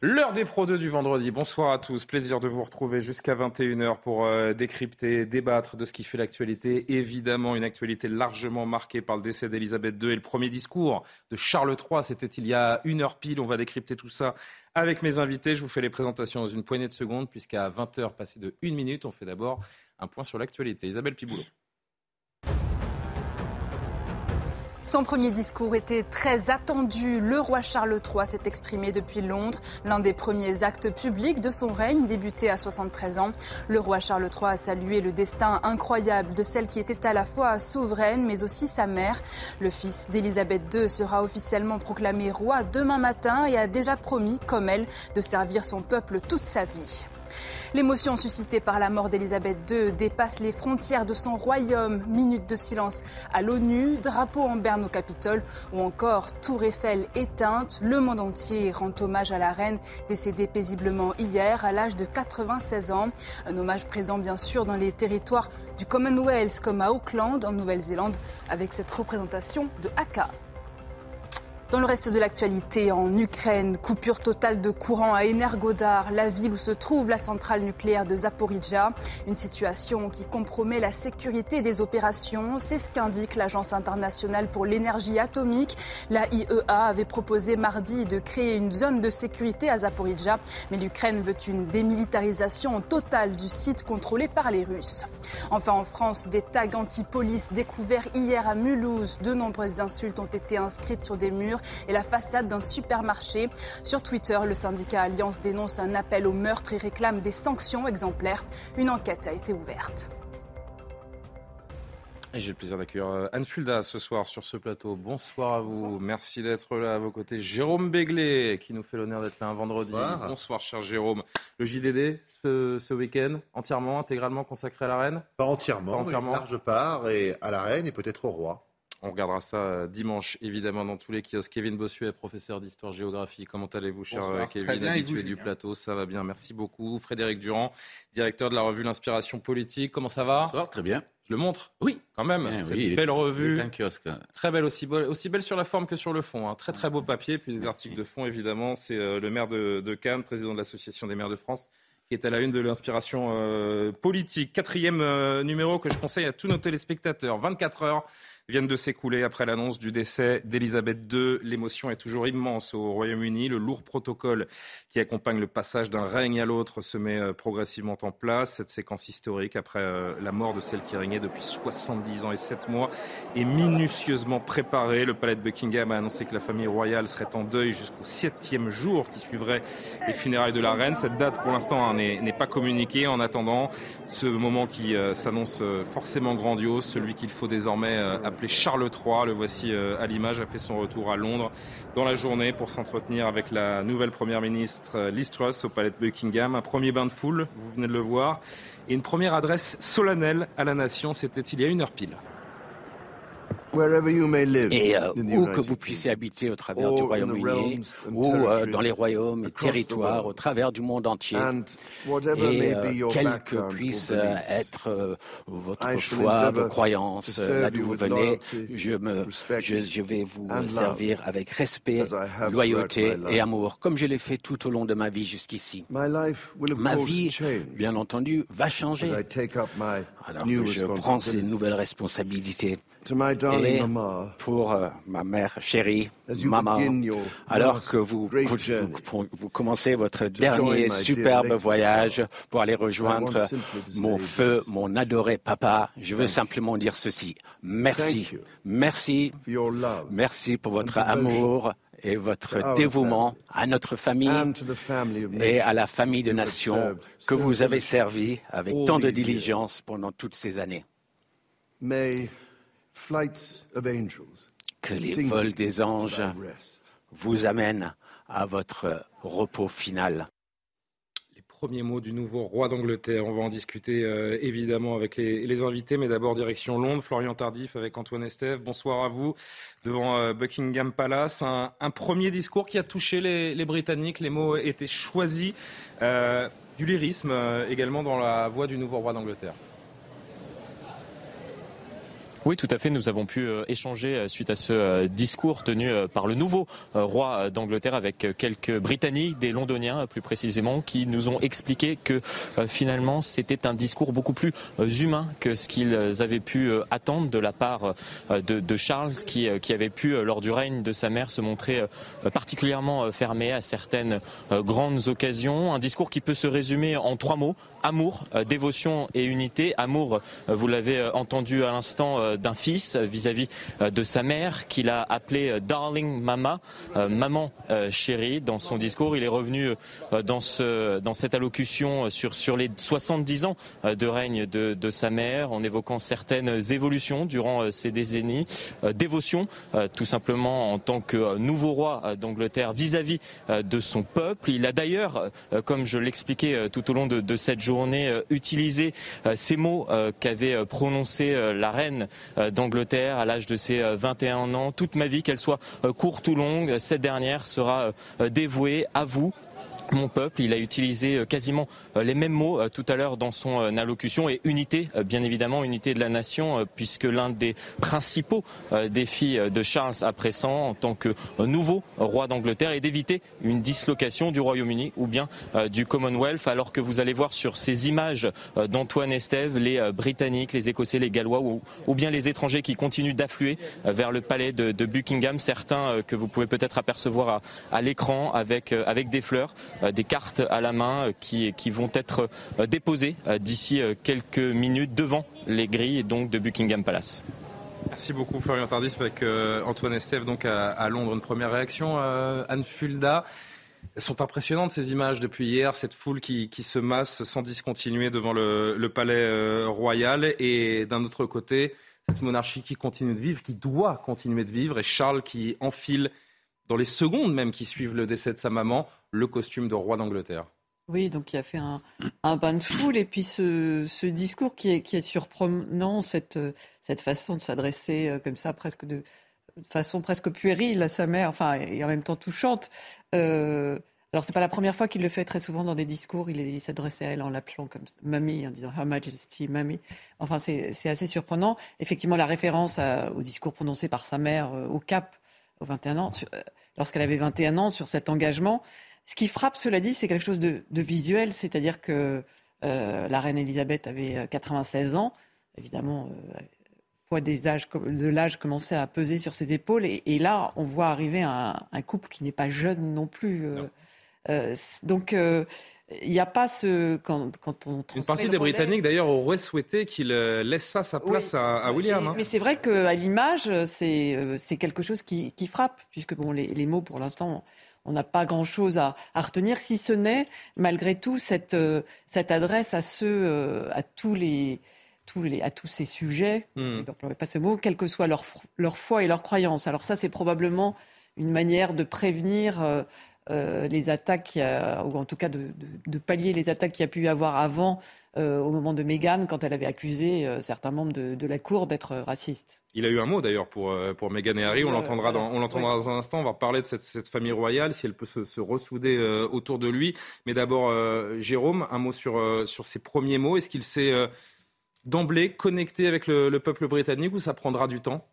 L'heure des Pro 2 du vendredi. Bonsoir à tous. Plaisir de vous retrouver jusqu'à 21h pour euh, décrypter, débattre de ce qui fait l'actualité. Évidemment, une actualité largement marquée par le décès d'Elisabeth II et le premier discours de Charles III. C'était il y a une heure pile. On va décrypter tout ça avec mes invités. Je vous fais les présentations dans une poignée de secondes, puisqu'à 20h, passé de une minute, on fait d'abord un point sur l'actualité. Isabelle Piboulot. Son premier discours était très attendu. Le roi Charles III s'est exprimé depuis Londres, l'un des premiers actes publics de son règne, débuté à 73 ans. Le roi Charles III a salué le destin incroyable de celle qui était à la fois souveraine, mais aussi sa mère. Le fils d'Élisabeth II sera officiellement proclamé roi demain matin et a déjà promis, comme elle, de servir son peuple toute sa vie. L'émotion suscitée par la mort d'Elisabeth II dépasse les frontières de son royaume. Minute de silence à l'ONU, drapeau en berne au Capitole ou encore Tour Eiffel éteinte. Le monde entier rend hommage à la reine décédée paisiblement hier à l'âge de 96 ans. Un hommage présent bien sûr dans les territoires du Commonwealth comme à Auckland en Nouvelle-Zélande avec cette représentation de Haka. Dans le reste de l'actualité, en Ukraine, coupure totale de courant à Energodar, la ville où se trouve la centrale nucléaire de Zaporizhia. Une situation qui compromet la sécurité des opérations. C'est ce qu'indique l'Agence internationale pour l'énergie atomique. La IEA avait proposé mardi de créer une zone de sécurité à Zaporizhia, mais l'Ukraine veut une démilitarisation totale du site contrôlé par les Russes. Enfin, en France, des tags anti-police découverts hier à Mulhouse. De nombreuses insultes ont été inscrites sur des murs et la façade d'un supermarché. Sur Twitter, le syndicat Alliance dénonce un appel au meurtre et réclame des sanctions exemplaires. Une enquête a été ouverte. Et j'ai le plaisir d'accueillir Anne Fulda ce soir sur ce plateau. Bonsoir à vous. Merci d'être là à vos côtés. Jérôme Béglé, qui nous fait l'honneur d'être là un vendredi. Bonsoir. Bonsoir, cher Jérôme. Le JDD, ce, ce week-end, entièrement, intégralement consacré à la reine? Pas entièrement, Pas entièrement. une large part, et à la reine et peut-être au roi. On regardera ça euh, dimanche, évidemment, dans tous les kiosques. Kevin Bossuet, professeur d'histoire-géographie. Comment allez-vous, cher Bonsoir. euh, Kevin, Très bien, habitué du plateau Ça va bien, merci beaucoup. Frédéric Durand, directeur de la revue L'Inspiration Politique. Comment ça va? Bonsoir, très bien. Je le montre? Oui, quand même. Eh oui, est- belle revue. un kiosque. Très belle, aussi, belle, aussi belle sur la forme que sur le fond. hein. Très très beau papier, puis des articles de fond évidemment. C'est euh, le maire de, de Cannes, président de l'Association des maires de France, qui est à la une de l'inspiration euh, politique. Quatrième euh, numéro que je conseille à tous nos téléspectateurs. 24 heures viennent de s'écouler après l'annonce du décès d'Elisabeth II. L'émotion est toujours immense au Royaume-Uni. Le lourd protocole qui accompagne le passage d'un règne à l'autre se met euh, progressivement en place. Cette séquence historique après euh, la mort de celle qui régnait depuis 70 ans et 7 mois est minutieusement préparée. Le palais de Buckingham a annoncé que la famille royale serait en deuil jusqu'au septième jour qui suivrait les funérailles de la reine. Cette date, pour l'instant, hein, n'est pas communiquée. En attendant, ce moment qui euh, s'annonce forcément grandiose, celui qu'il faut désormais appeler Charles III, le voici euh, à l'image, a fait son retour à Londres dans la journée pour s'entretenir avec la nouvelle première ministre euh, Liz Truss au palais de Buckingham. Un premier bain de foule, vous venez de le voir, et une première adresse solennelle à la nation. C'était il y a une heure pile. Et euh, où que vous puissiez habiter au travers du Royaume-Uni, ou euh, dans les royaumes et territoires, au travers du monde entier, et euh, quelle que puisse être votre foi, vos croyances, là d'où vous venez, je, me, je, je vais vous servir avec respect, loyauté et amour, comme je l'ai fait tout au long de ma vie jusqu'ici. Ma vie, bien entendu, va changer alors que je prends ces nouvelles responsabilités. Et pour euh, ma mère chérie, maman, alors que vous, vous, vous- vous commencez votre dernier superbe voyage pour aller rejoindre mon feu, mon adoré papa, je veux simplement dire ceci. Merci. Merci. Merci pour votre amour et votre dévouement à notre famille et à la famille de nations que vous avez servi avec tant de diligence pendant toutes ces années. Que les vols des anges vous amènent à votre repos final premiers mots du nouveau roi d'Angleterre. On va en discuter euh, évidemment avec les, invités, mais d'abord direction Londres. Florian Tardif avec Antoine Estève. Bonsoir à vous devant euh, Buckingham Palace. Un, premier discours qui a touché les, Britanniques. Les mots étaient choisis. Euh, du lyrisme également dans la voix du nouveau roi d'Angleterre. Oui, tout à fait. Nous avons pu euh, échanger euh, suite à ce euh, discours tenu par le nouveau roi d'Angleterre avec quelques Britanniques, des Londoniens plus précisément, qui nous ont expliqué que finalement c'était un discours beaucoup plus humain que ce qu'ils avaient pu attendre de la part de, Charles, qui, qui avait pu, lors du règne de sa mère, se montrer particulièrement fermé à certaines grandes occasions. Un discours qui peut se résumer en trois mots amour, dévotion et unité. Amour, vous l'avez entendu à l'instant d'un fils vis-à-vis euh, de sa mère qu'il a appelé euh, Darling Mama, euh, maman chérie. Dans son discours, il est revenu dans, ce, dans cette allocution sur, sur les 70 ans de règne de, de sa mère en évoquant certaines évolutions durant ces décennies. Dévotion, tout simplement en tant que nouveau roi d'Angleterre vis-à-vis de son peuple. Il a d'ailleurs, comme je l'expliquais tout au long de, de cette journée, utilisé ces mots qu'avait prononcés la reine euh, d'Angleterre à l'âge de ses 21 euh, ans. Toute ma vie, qu'elle soit euh, courte ou longue, cette dernière sera dévouée à vous, mon peuple. Il a utilisé quasiment euh, les mêmes mots euh, tout à l'heure dans son euh, allocution. Et unité, bien évidemment, unité de la nation, puisque l'un des principaux défis de Charles à présent en tant que nouveau roi d'Angleterre est d'éviter une dislocation du Royaume-Uni ou bien du Commonwealth, alors que vous allez voir sur ces images d'Antoine Estève les Britanniques, les Écossais, les Gallois ou, bien les étrangers qui continuent d'affluer vers le palais de, Buckingham, certains que vous pouvez peut-être apercevoir à, l'écran avec des fleurs, des cartes à la main qui, qui vont être euh, déposés euh, d'ici euh, quelques minutes devant les grilles donc de Buckingham Palace. Merci beaucoup Florian Tardif avec Antoine Estève donc à, Londres. Une première réaction, Anne Fulda. Elles sont impressionnantes ces images depuis hier, cette foule qui, se masse sans discontinuer devant le, palais royal et d'un autre côté, cette monarchie qui continue de vivre, qui doit continuer de vivre et Charles qui enfile dans les secondes même qui suivent le décès de sa maman le costume de roi d'Angleterre. Oui, donc il a fait un, un bain de foule et puis ce, ce discours qui est, qui est surprenant, cette, cette façon de s'adresser euh, comme ça, presque de, façon presque puérile à sa mère, enfin et en même temps touchante. Euh, alors c'est pas la première fois qu'il le fait très souvent dans des discours. Il, s'adressait à elle en l'appelant comme mamie, en disant Her Majesty, mamie. Enfin c'est assez surprenant. Effectivement, la référence au discours prononcé par sa mère euh, au Cap, au 21 ans, euh, lorsqu'elle avait 21 ans, sur cet engagement. Ce qui frappe, cela dit, c'est quelque chose de, visuel, c'est-à-dire que euh, la reine Elisabeth avait 96 euh, ans, évidemment, euh, poids des âges, de l'âge commençait à peser sur ses épaules, et, là, on voit arriver un, couple qui n'est pas jeune non plus. donc, il n'y a pas ce. Quand, on Une partie des Britanniques, d'ailleurs, auraient souhaité qu'il laisse ça sa place à, William. Hein. Mais c'est vrai qu'à l'image, c'est quelque chose qui, frappe, puisque bon, les mots, pour l'instant, on n'a pas grand-chose à, retenir, si ce n'est, malgré tout, cette, euh, cette adresse à ceux, euh, à tous les, tous les, à tous ces sujets, mmh. pas ce mot, quelle que soit leur, leur foi et leur croyance. Alors ça, c'est probablement une manière de prévenir euh, euh, les attaques, ou en tout cas de, pallier les attaques qu'il y a pu y avoir avant, euh, au moment de Meghan, quand elle avait accusé euh, certains membres de, la Cour d'être racistes. Il a eu un mot d'ailleurs pour, pour Meghan et Harry, on l'entendra dans, on l'entendra dans un instant, on va parler de cette, famille royale, si elle peut se, ressouder autour de lui. Mais d'abord, Jérôme, un mot sur, sur ses premiers mots. Est-ce qu'il s'est d'emblée connecté avec le, peuple britannique ou ça prendra du temps?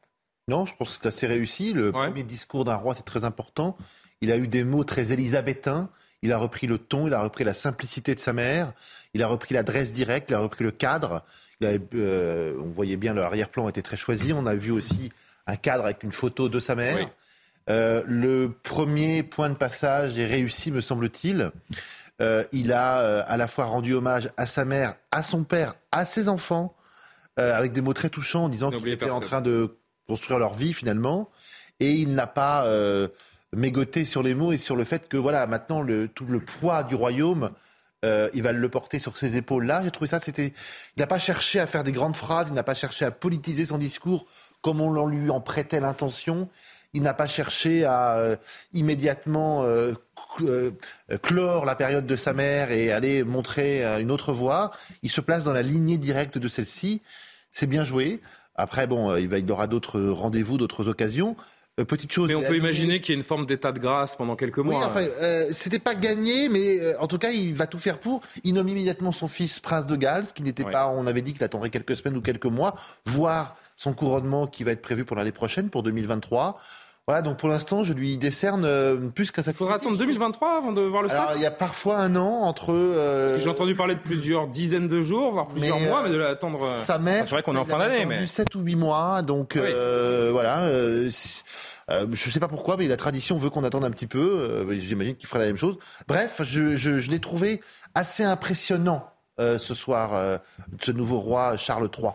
Non, je pense que c'est assez réussi. Le premier discours d'un roi, c'est très important. Il a eu des mots très élisabétains. Il a repris le ton, il a repris la simplicité de sa mère, il a repris l'adresse directe, il a repris le cadre. Euh, on voyait bien l'arrière-plan était très choisi. On a vu aussi un cadre avec une photo de sa mère. Euh, le premier point de passage est réussi, me semble-t-il. Euh, il a à la fois rendu hommage à sa mère, à son père, à ses enfants, avec des mots très touchants en disant qu'ils étaient en train de construire leur vie finalement. Et il n'a pas mégoter sur les mots et sur le fait que voilà, maintenant le, tout le poids du royaume, euh, il va le porter sur ses épaules. Là, j'ai trouvé ça, c'était, il n'a pas cherché à faire des grandes phrases, il n'a pas cherché à politiser son discours comme on lui en prêtait l'intention. Il n'a pas cherché à euh, immédiatement euh, euh, clore la période de sa mère et aller montrer une autre voie. Il se place dans la lignée directe de celle-ci. C'est bien joué. Après, bon, va, il aura d'autres rendez-vous, d'autres occasions. Petite chose. Mais on peut imaginer qu'il y ait une forme d'état de grâce pendant quelques mois. Oui, enfin, c'était pas gagné, mais en tout cas, il va tout faire pour. Il nomme immédiatement son fils prince de Galles, qui n'était pas. On avait dit qu'il attendrait quelques semaines ou quelques mois, voire son couronnement qui va être prévu pour l'année prochaine, pour 2023. Voilà, donc pour l'instant, je lui décerne euh, plus qu'un sacrifice. Il faudra attendre 2023 avant de voir le Alors, il y a parfois un an entre. Euh... J'ai entendu parler de plusieurs dizaines de jours, voire plusieurs mois, mais de l'attendre. Euh, sa mère. c'est vrai qu'on est en fin d'année, mais. 7 ou 8 mois, donc euh, voilà. Euh, je ne sais pas pourquoi, mais la tradition veut qu'on attende un petit peu. J'imagine qu'il fera la même chose. Bref, je, je, je l'ai trouvé assez impressionnant ce soir, ce nouveau roi Charles III.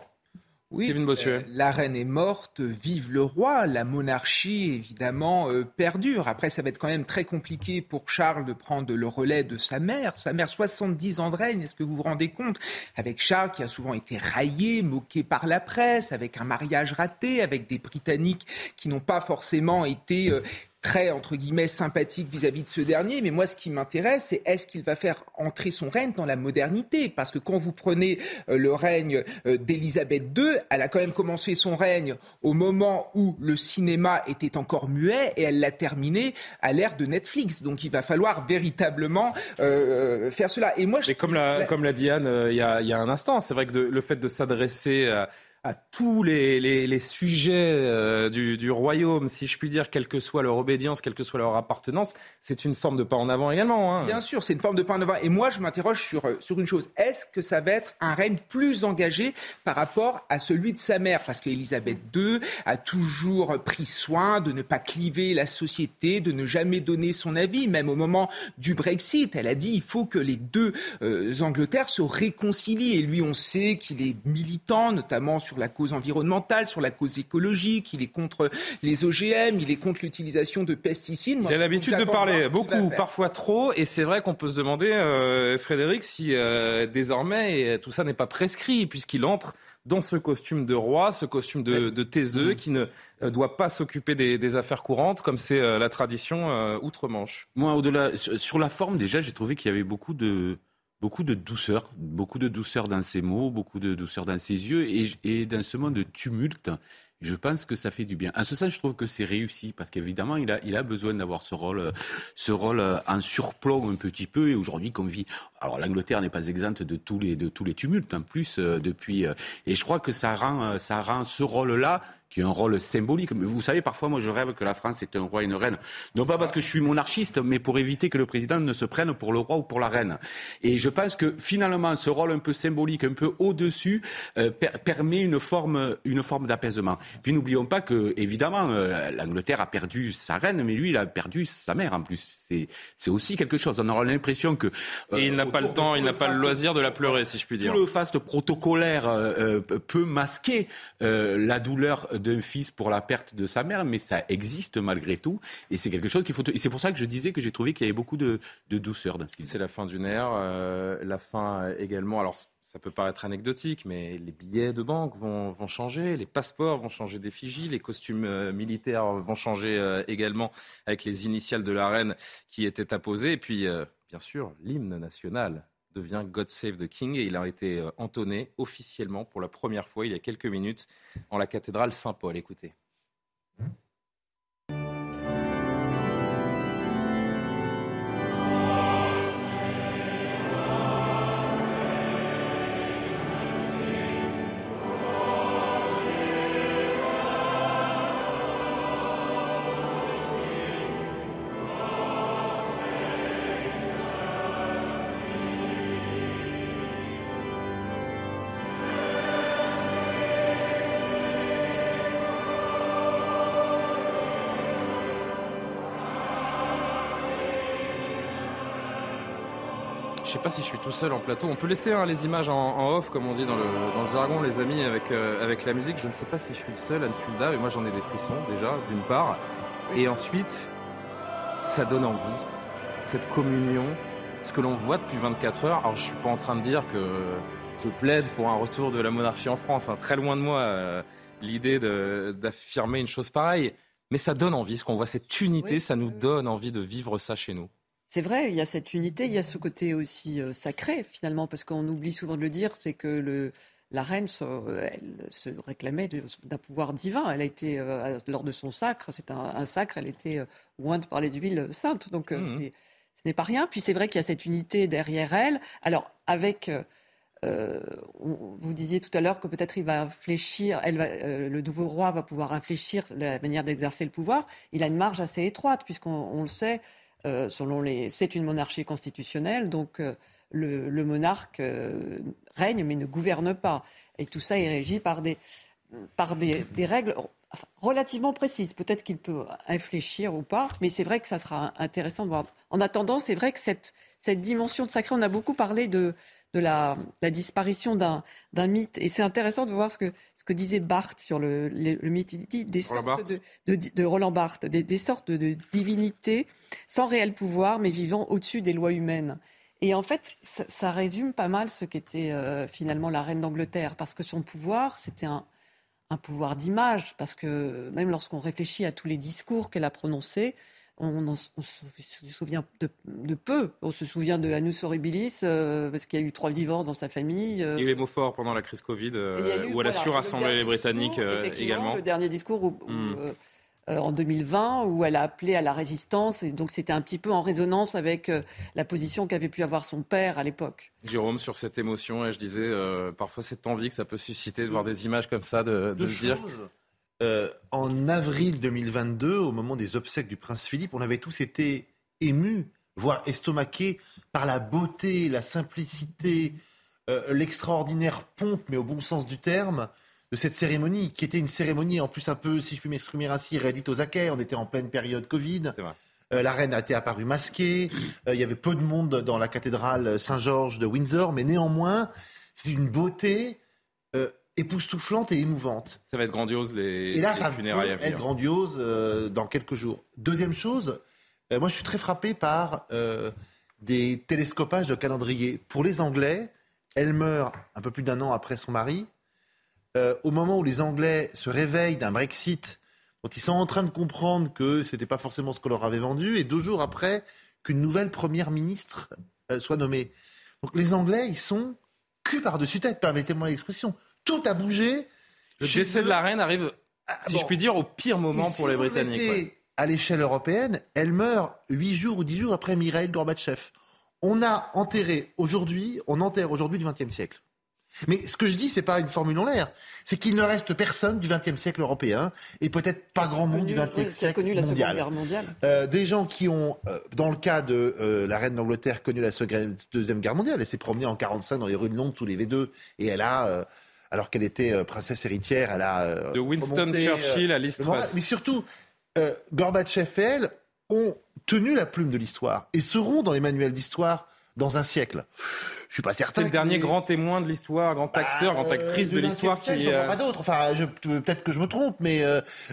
Oui, euh, la reine est morte, vive le roi, la monarchie évidemment euh, perdure. Après, ça va être quand même très compliqué pour Charles de prendre le relais de sa mère. Sa mère, 70 ans de règne, est-ce que vous vous rendez compte? Avec Charles qui a souvent été raillé, moqué par la presse, avec un mariage raté, avec des Britanniques qui n'ont pas forcément été euh, très, entre guillemets, sympathique vis-à-vis de ce dernier. Mais moi, ce qui m'intéresse, c'est est-ce qu'il va faire entrer son règne dans la modernité? Parce que quand vous prenez euh, le règne euh, d'Élisabeth II, elle a quand même commencé son règne au moment où le cinéma était encore muet et elle l'a terminé à l'ère de Netflix. Donc il va falloir véritablement euh, faire cela. Et moi, je... comme l'a, comme l'a dit Anne il y, a, y, a, un instant, c'est vrai que le fait de s'adresser à à tous les, sujets euh, du, du, royaume, si je puis dire, quelle que soit leur obédience, quelle que soit leur appartenance, c'est une forme de pas en avant également. Hein. Bien sûr, c'est une forme de pas en avant. Et moi, je m'interroge sur, euh, sur une chose. Est-ce que ça va être un règne plus engagé par rapport à celui de sa mère? Parce qu'Élisabeth II a toujours pris soin de ne pas cliver la société, de ne jamais donner son avis, même au moment du Brexit. Elle a dit il faut que les deux euh, Angleterres se réconcilient. Et lui, on sait qu'il est militant, notamment sur sur la cause environnementale, sur la cause écologique, il est contre les OGM, il est contre l'utilisation de pesticides. il a l'habitude de parler beaucoup, parfois trop, et c'est vrai qu'on peut se demander, euh, Frédéric, si euh, désormais tout ça n'est pas prescrit, puisqu'il entre dans ce costume de roi, ce costume de, de taiseux, mm. qui ne euh, doit pas s'occuper des, affaires courantes, comme c'est la tradition outre-Manche. Moi, au-delà, sur la forme, déjà, j'ai trouvé qu'il y avait beaucoup de beaucoup de douceur, beaucoup de douceur dans ses mots, beaucoup de douceur dans ses yeux et, dans ce monde de tumulte. Je pense que ça fait du bien. En ce sens, je trouve que c'est réussi parce qu'évidemment, il a, il a besoin d'avoir ce rôle, ce rôle en surplomb un petit peu. Et aujourd'hui, qu'on vit, alors l'Angleterre n'est pas exempte de tous les, de tous les tumultes en plus euh, depuis. Euh, et je crois que ça rend, euh, ça rend ce rôle-là qui a un rôle symbolique. Mais vous savez, parfois, moi, je rêve que la France est un roi et une reine. Non pas parce que je suis monarchiste, mais pour éviter que le président ne se prenne pour le roi ou pour la reine. Et je pense que finalement, ce rôle un peu symbolique, un peu au-dessus, euh, permet une forme, une forme d'apaisement. Puis n'oublions pas que, évidemment, euh, l'Angleterre a perdu sa reine, mais lui, il a perdu sa mère en plus. C'est aussi quelque chose. On aura l'impression que. Euh, et il n'a pas le temps, il n'a pas le loisir de la pleurer, si je puis dire. Tout le faste protocolaire peut masquer la douleur d'un fils pour la perte de sa mère, mais ça existe malgré tout. Et c'est quelque chose qu'il faut. Et c'est pour ça que je disais que j'ai trouvé qu'il y avait beaucoup de, douceur dans ce qu'il C'est la fin d'une ère, euh, la fin euh, également. Alors ça peut paraître anecdotique, mais les billets de banque vont, changer, les passeports vont changer d'effigie, les costumes euh, militaires vont changer également avec les initiales de la reine qui étaient apposées. Et puis, bien sûr, l'hymne national devient God Save the King et il a été euh, entonné officiellement pour la première fois il y a quelques minutes en la cathédrale Saint-Paul. Écoutez. Je sais pas si je suis tout seul en plateau. On peut laisser hein, les images en, off, comme on dit dans le, dans le jargon, les amis, avec, euh, avec la musique. Je ne sais pas si je suis le seul, Anne Fulda, mais moi j'en ai des frissons déjà, d'une part. Et ensuite, ça donne envie. Cette communion, ce que l'on voit depuis 24 heures. Alors je suis pas en train de dire que je plaide pour un retour de la monarchie en France, hein, très loin de moi. Euh, l'idée d'affirmer une chose pareille. Mais ça donne envie, ce qu'on voit, cette unité, ça nous donne envie de vivre ça chez nous. C'est vrai, il y a cette unité, il y a ce côté aussi euh, sacré finalement, parce qu'on oublie souvent de le dire, c'est que le, la reine se, elle se réclamait d'un pouvoir divin. Elle a été, euh, lors de son sacre, c'est un, sacre, elle était euh, ointe par les huiles saintes. Donc mmh. ce n'est pas rien. Puis c'est vrai qu'il y a cette unité derrière elle. Alors avec euh, vous disiez tout à l'heure que peut-être il va infléchir, elle va, le nouveau roi va pouvoir infléchir la manière d'exercer le pouvoir. Il a une marge assez étroite, puisqu'on le sait, euh, selon les, c'est une monarchie constitutionnelle, donc le, le, monarque règne mais ne gouverne pas. Et tout ça est régi par des, par des, des règles relativement précises. Peut-être qu'il peut infléchir ou pas, mais c'est vrai que ça sera intéressant de voir. En attendant, c'est vrai que cette, cette dimension de sacré, on a beaucoup parlé de de la, disparition d'un mythe. Et c'est intéressant de voir ce que, ce que disait Barthes sur le, mythe. Il dit des sortes de, de, Roland Barthes, des, sortes de divinités sans réel pouvoir, mais vivant au-dessus des lois humaines. Et en fait, ça, résume pas mal ce qu'était euh, finalement la reine d'Angleterre, parce que son pouvoir, c'était un, un pouvoir d'image, parce que même lorsqu'on réfléchit à tous les discours qu'elle a prononcés, on, se souvient de, peu. On se souvient de Anus Horribilis, euh, parce qu'il y a eu trois divorces dans sa famille. Euh. Il y a eu les mots forts pendant la crise Covid, euh, où elle a su rassembler les Britanniques également. Le dernier discours hmm. en 2020, où elle a appelé à la résistance, et donc c'était un petit peu en résonance avec la position qu'avait pu avoir son père à l'époque. Jérôme, sur cette émotion, et je disais, parfois cette envie que ça peut susciter de voir des images comme ça, de, de se dire... Euh, en avril 2022, au moment des obsèques du prince Philippe, on avait tous été émus, voire estomaqués par la beauté, la simplicité, euh, l'extraordinaire pompe, mais au bon sens du terme, de cette cérémonie, qui était une cérémonie en plus un peu, si je puis m'exprimer ainsi, rédite aux acquets. On était en pleine période Covid. Euh, la reine a été apparue masquée. il y avait peu de monde dans la cathédrale Saint-Georges de Windsor, mais néanmoins, c'est une beauté époustouflante et émouvante. Ça va être grandiose les, et là, ça va être grandiose euh, dans quelques jours. Deuxième chose, euh, moi je suis très frappé par euh, des télescopages de calendrier. Pour les Anglais, elle meurt un peu plus d'un an après son mari. au moment où les Anglais se réveillent d'un Brexit, dont ils sont en train de comprendre que ce n'était pas forcément ce qu'on leur avait vendu, et deux jours après qu'une nouvelle première ministre soit nommée. Donc les Anglais, ils sont cul par-dessus tête, permettez-moi l'expression tout a bougé. Le décès de la reine arrive, ah, si je puis dire, au pire moment pour les Britanniques. À l'échelle européenne, elle meurt huit jours ou dix jours après Mikhail Gorbatchev. On a enterré aujourd'hui, on enterre aujourd'hui du XXe siècle. Mais ce que je dis, c'est pas une formule en l'air. C'est qu'il ne reste personne du XXe siècle européen et peut-être pas grand monde du XXe siècle connu la mondial. Seconde Guerre mondiale. Euh, des gens qui ont, euh, dans le cas de euh, la reine d'Angleterre, connu la Deuxième Guerre mondiale. Elle s'est promenée en 45 dans les rues de Londres sous les V2 et elle a alors qu'elle était euh, princesse héritière, elle a... Euh, de Winston euh, Churchill à l'histoire. Mais surtout, Gorbatchev et elle ont tenu la plume de l'histoire et seront dans les manuels d'histoire dans un siècle. Je suis pas certain. C'est le dernier grand témoin de l'histoire, grand bah, acteur, grande actrice de l'histoire qui. J'en vois pas d'autres. Enfin, peut-être que je me trompe, mais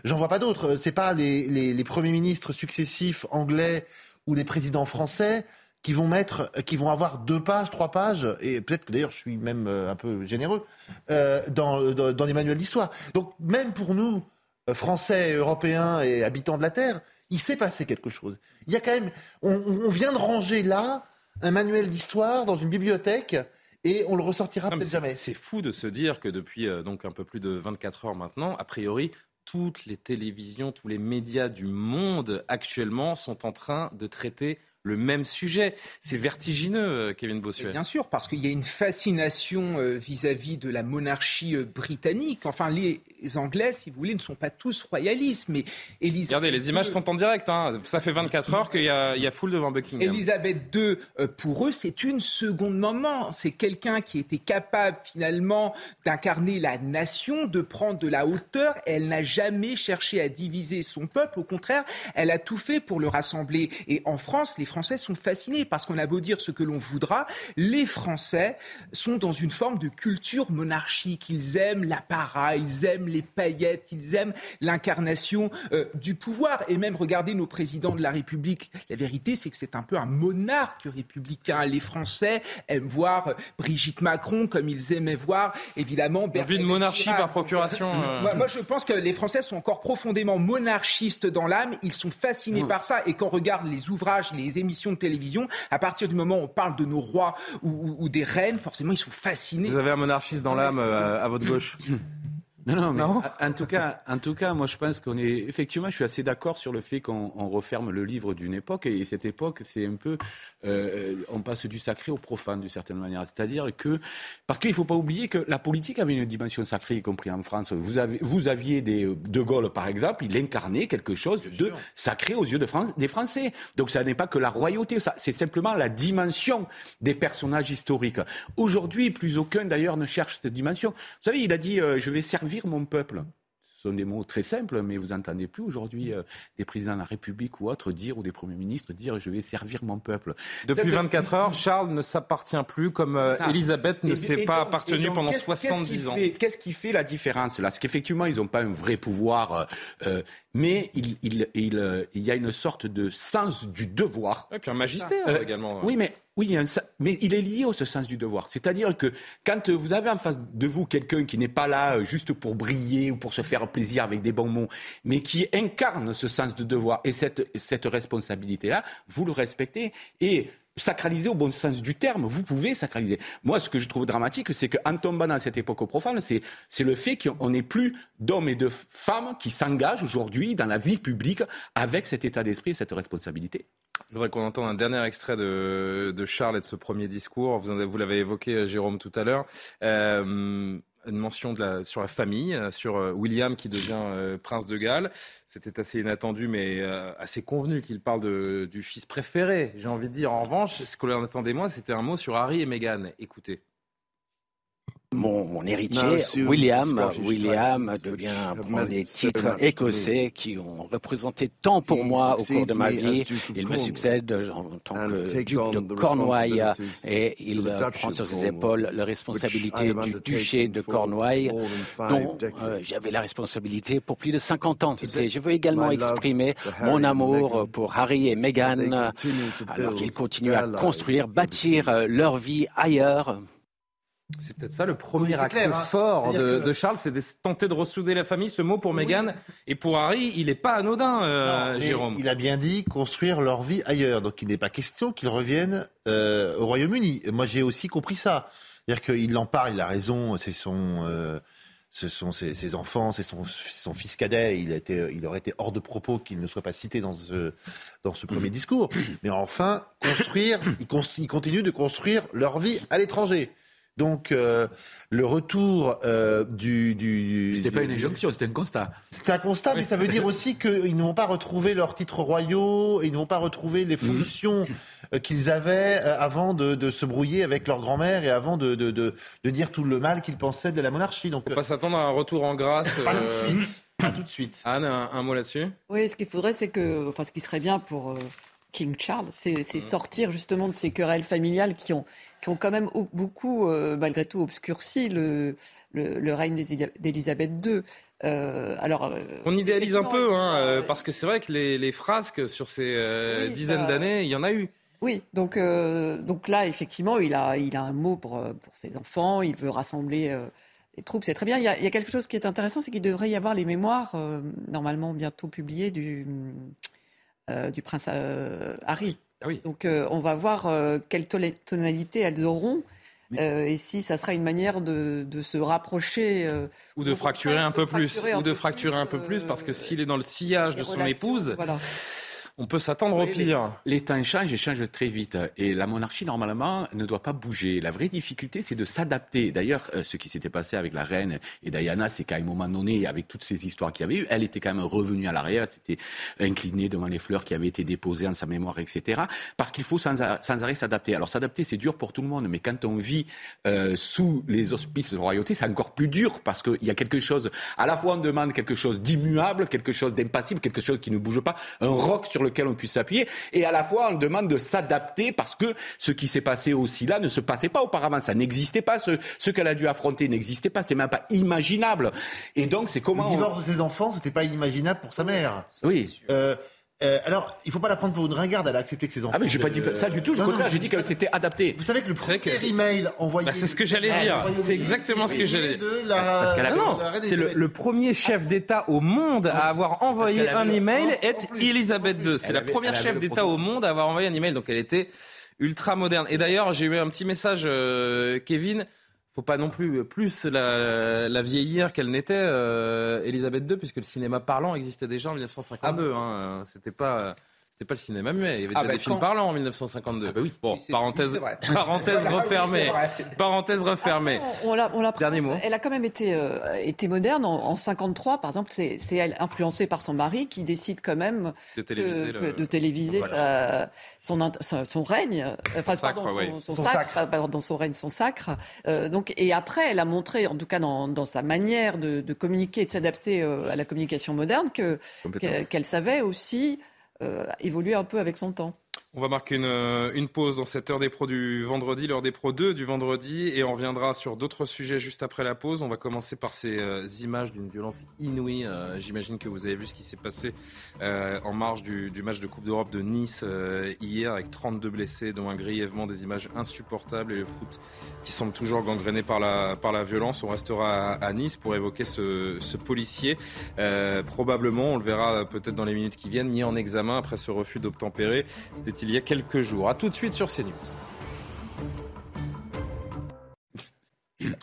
j'en vois pas d'autres. C'est pas les, les, premiers ministres successifs anglais ou les présidents français qui vont mettre, qui vont avoir deux pages, trois pages, et peut-être que d'ailleurs je suis même euh, un peu généreux, euh, dans, dans, les manuels d'histoire. Donc même pour nous, euh, Français, Européens et habitants de la Terre, il s'est passé quelque chose. Il y a quand même, on, vient de ranger là un manuel d'histoire dans une bibliothèque et on le ressortira peut-être jamais. C'est fou de se dire que depuis donc un peu plus de 24 heures maintenant, a priori, toutes les télévisions, tous les médias du monde actuellement sont en train de traiter le même sujet. C'est vertigineux, euh, Kevin Bossuet. Bien sûr, parce qu'il y a une fascination euh, vis-à-vis de la monarchie euh, britannique. Enfin, les Anglais, si vous voulez, ne sont pas tous royalistes, mais Elisabeth Regardez, les images sont en direct. Hein. Ça fait 24 heures qu'il y, a foule devant Buckingham. Elisabeth II, pour eux, c'est une seconde maman. C'est quelqu'un qui était capable finalement d'incarner la nation, de prendre de la hauteur. Elle n'a jamais cherché à diviser son peuple. Au contraire, elle a tout fait pour le rassembler. Et en France, les Français Français sont fascinés parce qu'on a beau dire ce que l'on voudra, les Français sont dans une forme de culture monarchique. Ils aiment l'apparat, ils aiment les paillettes, ils aiment l'incarnation euh, du pouvoir. Et même regardez nos présidents de la République. La vérité, c'est que c'est un peu un monarque républicain. Les Français aiment voir Brigitte Macron comme ils aimaient voir, évidemment, Bertrand. une monarchie par procuration. Euh. Moi, je pense que les Français sont encore profondément monarchistes dans l'âme. Ils sont fascinés par ça. Et quand on regarde les ouvrages, les émissions de télévision, à partir du moment où on parle de nos rois ou, des reines, forcément, ils sont fascinés. Vous avez un monarchiste dans l'âme euh, à votre gauche Non, non, mais En, tout cas, en tout cas, moi je pense qu'on est effectivement, je suis assez d'accord sur le fait qu'on referme le livre d'une époque et cette époque, c'est un peu, euh, on passe du sacré au profane d'une certaine manière. C'est-à-dire que parce qu'il ne faut pas oublier que la politique avait une dimension sacrée, y compris en France. Vous, avez, vous aviez des De Gaulle par exemple, il incarnait quelque chose de sacré aux yeux de France, des Français. Donc ça n'est pas que la royauté, ça, c'est simplement la dimension des personnages historiques. Aujourd'hui, plus aucun d'ailleurs ne cherche cette dimension. Vous savez, il a dit, euh, je vais servir mon peuple. Ce sont des mots très simples, mais vous n'entendez plus aujourd'hui euh, des présidents de la République ou autres dire, ou des premiers ministres dire je vais servir mon peuple. Depuis 24 heures, Charles ne s'appartient plus comme euh, Elisabeth ne s'est pas appartenue pendant 70 ans. Qu'est-ce qui fait la différence là? C'est qu'effectivement, ils n'ont pas un vrai pouvoir, euh, mais il, il, il, il, y a une sorte de sens du devoir. Et puis un magistère également. Oui, mais oui, mais il est lié au sens du devoir. C'est-à-dire que quand vous avez en face de vous quelqu'un qui n'est pas là euh, juste pour briller ou pour se faire plaisir avec des bons mots, mais qui incarne ce sens de devoir et cette, cette responsabilité-là, vous le respectez. Et sacraliser au bon sens du terme. Vous pouvez sacraliser. Moi, ce que je trouve dramatique, c'est qu'en tombant dans cette époque profane, c'est, c'est le fait qu'on n'ait plus d'hommes et de femmes qui s'engagent aujourd'hui dans la vie publique avec cet état d'esprit et cette responsabilité. Je voudrais qu'on entende un dernier extrait de, de, Charles et de ce premier discours. Vous, vous l'avez évoqué, euh, Jérôme, tout à l'heure. Euh, une mention sur la famille, euh, sur William qui devient prince de Galles. C'était assez inattendu, mais assez convenu qu'il parle du fils préféré. J'ai envie de dire, en revanche, ce que l'on attendait moi, c'était un mot sur Harry et Meghan. Écoutez. Mon, héritier, William, William devient prend des titres écossais qui ont représenté tant pour moi au cours de ma vie. Il me succède en tant que duc de Cornouailles et il prend sur ses épaules la responsabilité du duché de Cornouailles dont euh, j'avais la responsabilité pour plus de 50 ans. Je veux également exprimer mon amour pour Harry et Meghan alors qu'ils continuent à construire, bâtir euh, leur vie ailleurs. C'est peut-être ça le premier acte hein. fort de, Charles, c'est de tenter de ressouder la famille. Ce mot pour Meghan et pour Harry, il n'est pas anodin, euh, Jérôme. Il a bien dit construire leur vie ailleurs. Donc il n'est pas question qu'ils reviennent euh, au Royaume-Uni. Moi j'ai aussi compris ça. C'est-à-dire qu'il en parle, il a raison, c'est son. Euh, ce sont ses, enfants, c'est son, fils cadet. Il, été, il aurait été hors de propos qu'il ne soit pas cité dans ce, dans ce premier discours. Mais enfin, construire, ils continuent de construire leur vie à l'étranger. Donc euh, le retour euh, du, du c'était pas une injonction, c'était un constat. C'est un constat, mais ça veut dire aussi qu'ils ne vont pas retrouver leurs titres royaux, ils ne vont pas retrouver les fonctions euh, qu'ils avaient avant de, se brouiller avec leur grand-mère et avant de, de, dire tout le mal qu'ils pensaient de la monarchie. Donc, Faut pas s'attendre à un retour en grâce. Pas tout de suite. Pas tout de suite. Anne, un, mot là-dessus? Oui, ce qu'il faudrait, c'est que, enfin, ce qui serait bien pour King Charles, c'est sortir justement de ces querelles familiales qui ont, qui ont quand même beaucoup, euh, malgré tout, obscurci le, le, règne d'Élisabeth II. Euh, alors, euh, on idéalise un peu, hein, parce que c'est vrai que les, les, frasques sur ces dizaines d'années, il y en a eu. Oui, donc, donc là, effectivement, il a, il a un mot pour, pour ses enfants, il veut rassembler les troupes, c'est très bien. Il y, a, il y, a, quelque chose qui est intéressant, c'est qu'il devrait y avoir les mémoires, normalement bientôt publiées, du, euh, du prince euh, Harry. Ah oui. Donc euh, on va voir quelle tonalité elles auront. et si ça sera une manière de, se rapprocher ou de fracturer un peu plus, ou de fracturer un peu plus, parce que s'il est dans le sillage de son épouse, voilà on peut s'attendre au pire. Les temps changent et changent très vite. Et la monarchie, normalement, ne doit pas bouger. La vraie difficulté, c'est de s'adapter. D'ailleurs, euh, ce qui s'était passé avec la reine et Diana, c'est qu'à un moment donné, avec toutes ces histoires qu'il y avait eu, elle était quand même revenue à l'arrière, s'était inclinée devant les fleurs qui avaient été déposées en sa mémoire, etc. Parce qu'il faut sans, arrêt s'adapter. Alors s'adapter, c'est dur pour tout le monde, mais quand on vit euh, sous les auspices de royauté, c'est encore plus dur parce qu'il y a quelque chose, à la fois on demande quelque chose d'immuable, quelque chose d'impassible, quelque chose qui ne bouge pas, un roc sur le lequel on puisse s'appuyer. Et à la fois, on demande de s'adapter parce que ce qui s'est passé aussi là ne se passait pas auparavant. Ça n'existait pas. Ce, ce qu'elle a dû affronter n'existait pas. C'était même pas imaginable. Et donc, c'est comment. Le divorce de ses enfants, c'était pas inimaginable pour sa mère. Oui. Euh, euh, alors, il ne faut pas la prendre pour une ringarde, elle a accepté que ses enfants. Ah, mais j'ai pas dit ça du tout, au contraire, j'ai dit qu'elle s'était adaptée. Vous savez que le premier email envoyé. Bah, c'est ce que j'allais dire, c'est exactement ce que j'allais dire. Parce qu'elle non, c'est le, premier chef d'État au monde à avoir envoyé un email est Elisabeth II. C'est la première chef d'État au monde à avoir envoyé un email, donc elle était ultra moderne. Et d'ailleurs, j'ai eu un petit message, euh, Kevin faut pas non plus plus la, la vieillir qu'elle n'était, euh, Elisabeth II, puisque le cinéma parlant existait déjà en 1952. Ah hein, C'était pas c'était pas le cinéma muet. Il y avait ah déjà bah des films parlants en 1952. Ah bah oui. Bon, parenthèse, parenthèse refermée. parenthèse refermée. on, l'a, on Dernier mot. Elle a quand même été, euh, été moderne. En, 53, par exemple, c'est, c'est elle, influencée par son mari, qui décide quand même de téléviser, de téléviser sa, son, son, règne, enfin, son pardon, son, son, son, sacre, Pardon, son règne, son sacre. Euh, donc, et après, elle a montré, en tout cas dans, dans sa manière de, de communiquer et de s'adapter euh, à la communication moderne, que, qu'elle savait aussi euh, évoluer un peu avec son temps. On va marquer une, euh, une, pause dans cette heure des pros du vendredi, l'heure des pros 2 du vendredi, et on reviendra sur d'autres sujets juste après la pause. On va commencer par ces euh, images d'une violence inouïe. Euh, j'imagine que vous avez vu ce qui s'est passé en marge du, match de Coupe d'Europe de Nice hier, avec 32 blessés, dont un grièvement, des images insupportables, et le foot qui semble toujours gangréné par la, violence. On restera à, Nice pour évoquer ce policier. probablement, on le verra peut-être dans les minutes qui viennent, mis en examen après ce refus d'obtempérer. C'était il y a quelques jours. A tout de suite sur CNews.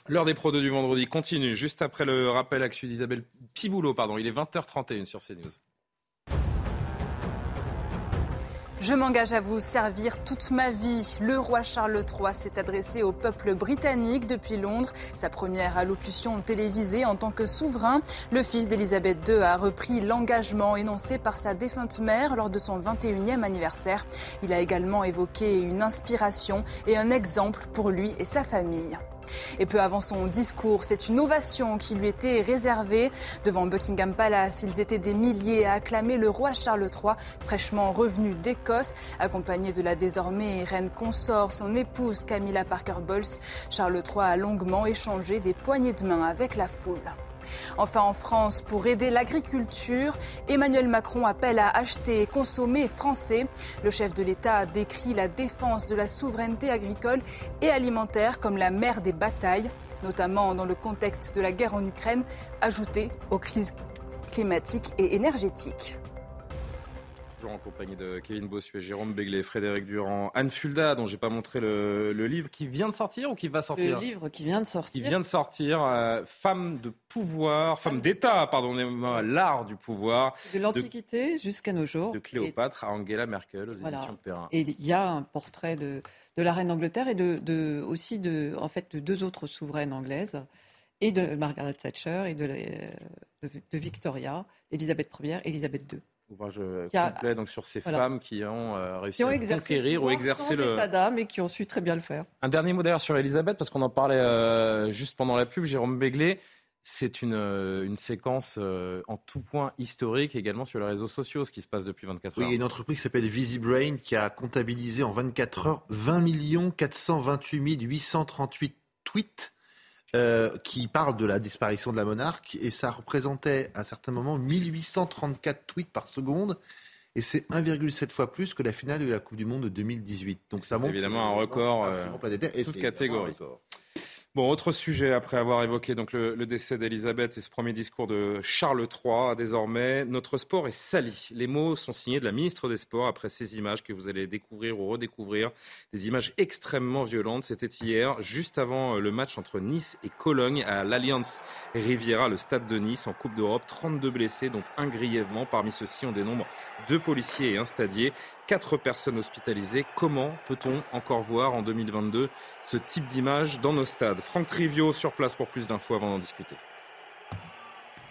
L'heure des pros du vendredi continue juste après le rappel actu d'Isabelle Piboulot. Pardon, il est 20h31 sur CNews. Je m'engage à vous servir toute ma vie. Le roi Charles III s'est adressé au peuple britannique depuis Londres. Sa première allocution télévisée en tant que souverain. Le fils d'Elisabeth II a repris l'engagement énoncé par sa défunte mère lors de son 21e anniversaire. Il a également évoqué une inspiration et un exemple pour lui et sa famille. Et peu avant son discours, c'est une ovation qui lui était réservée. Devant Buckingham Palace, ils étaient des milliers à acclamer le roi Charles III, fraîchement revenu d'Écosse, accompagné de la désormais reine consort, son épouse Camilla Parker Bowles. Charles III a longuement échangé des poignées de main avec la foule. Enfin, en France, pour aider l'agriculture, Emmanuel Macron appelle à acheter et consommer français. Le chef de l'État décrit la défense de la souveraineté agricole et alimentaire comme la mère des batailles, notamment dans le contexte de la guerre en Ukraine, ajoutée aux crises climatiques et énergétiques en compagnie de Kevin Bossuet, Jérôme Béglé, Frédéric Durand, Anne Fulda, dont j'ai pas montré le, livre, qui vient de sortir ou qui va sortir Le livre qui vient de sortir. Qui vient de sortir, euh, Femme de pouvoir, Femme d'État, pardon, l'art du pouvoir. De l'Antiquité jusqu'à nos jours. De Cléopâtre à Angela Merkel aux éditions de Perrin. Et il y a un portrait de, de la reine d'Angleterre et de, aussi de, en fait, de deux autres souveraines anglaises et de Margaret Thatcher et de, de, de Victoria, Elisabeth Ier et Elisabeth II ouvrage euh, complet donc sur ces femmes qui ont euh, réussi à conquérir ou exercer le état d'âme et qui ont su très bien le faire. Un dernier mot d'ailleurs sur Elisabeth parce qu'on en parlait euh, juste pendant la pub. Jérôme Béglé, c'est une, une séquence en tout point historique également sur les réseaux sociaux, ce qui se passe depuis 24 heures. Oui, il y a une entreprise qui s'appelle VisiBrain qui a comptabilisé en 24 heures 20 428 838 tweets euh, qui parle de la disparition de la monarque et ça représentait à un certain moment 1834 tweets par seconde et c'est 1,7 fois plus que la finale de la Coupe du Monde de 2018. Donc ça montre évidemment un record, euh, toute catégorie. Bon, autre sujet, après avoir évoqué donc le, décès d'Elisabeth et ce premier discours de Charles III, désormais, notre sport est sali. Les mots sont signés de la ministre des Sports après ces images que vous allez découvrir ou redécouvrir. Des images extrêmement violentes. C'était hier, juste avant le match entre Nice et Cologne à l'Alliance Riviera, le stade de Nice, en Coupe d'Europe. 32 blessés, dont un grièvement. Parmi ceux-ci, on dénombre deux policiers et un stadier. Quatre personnes hospitalisées. Comment peut-on encore voir en 2022 ce type d'image dans nos stades? Franck Trivio sur place pour plus d'infos avant d'en discuter.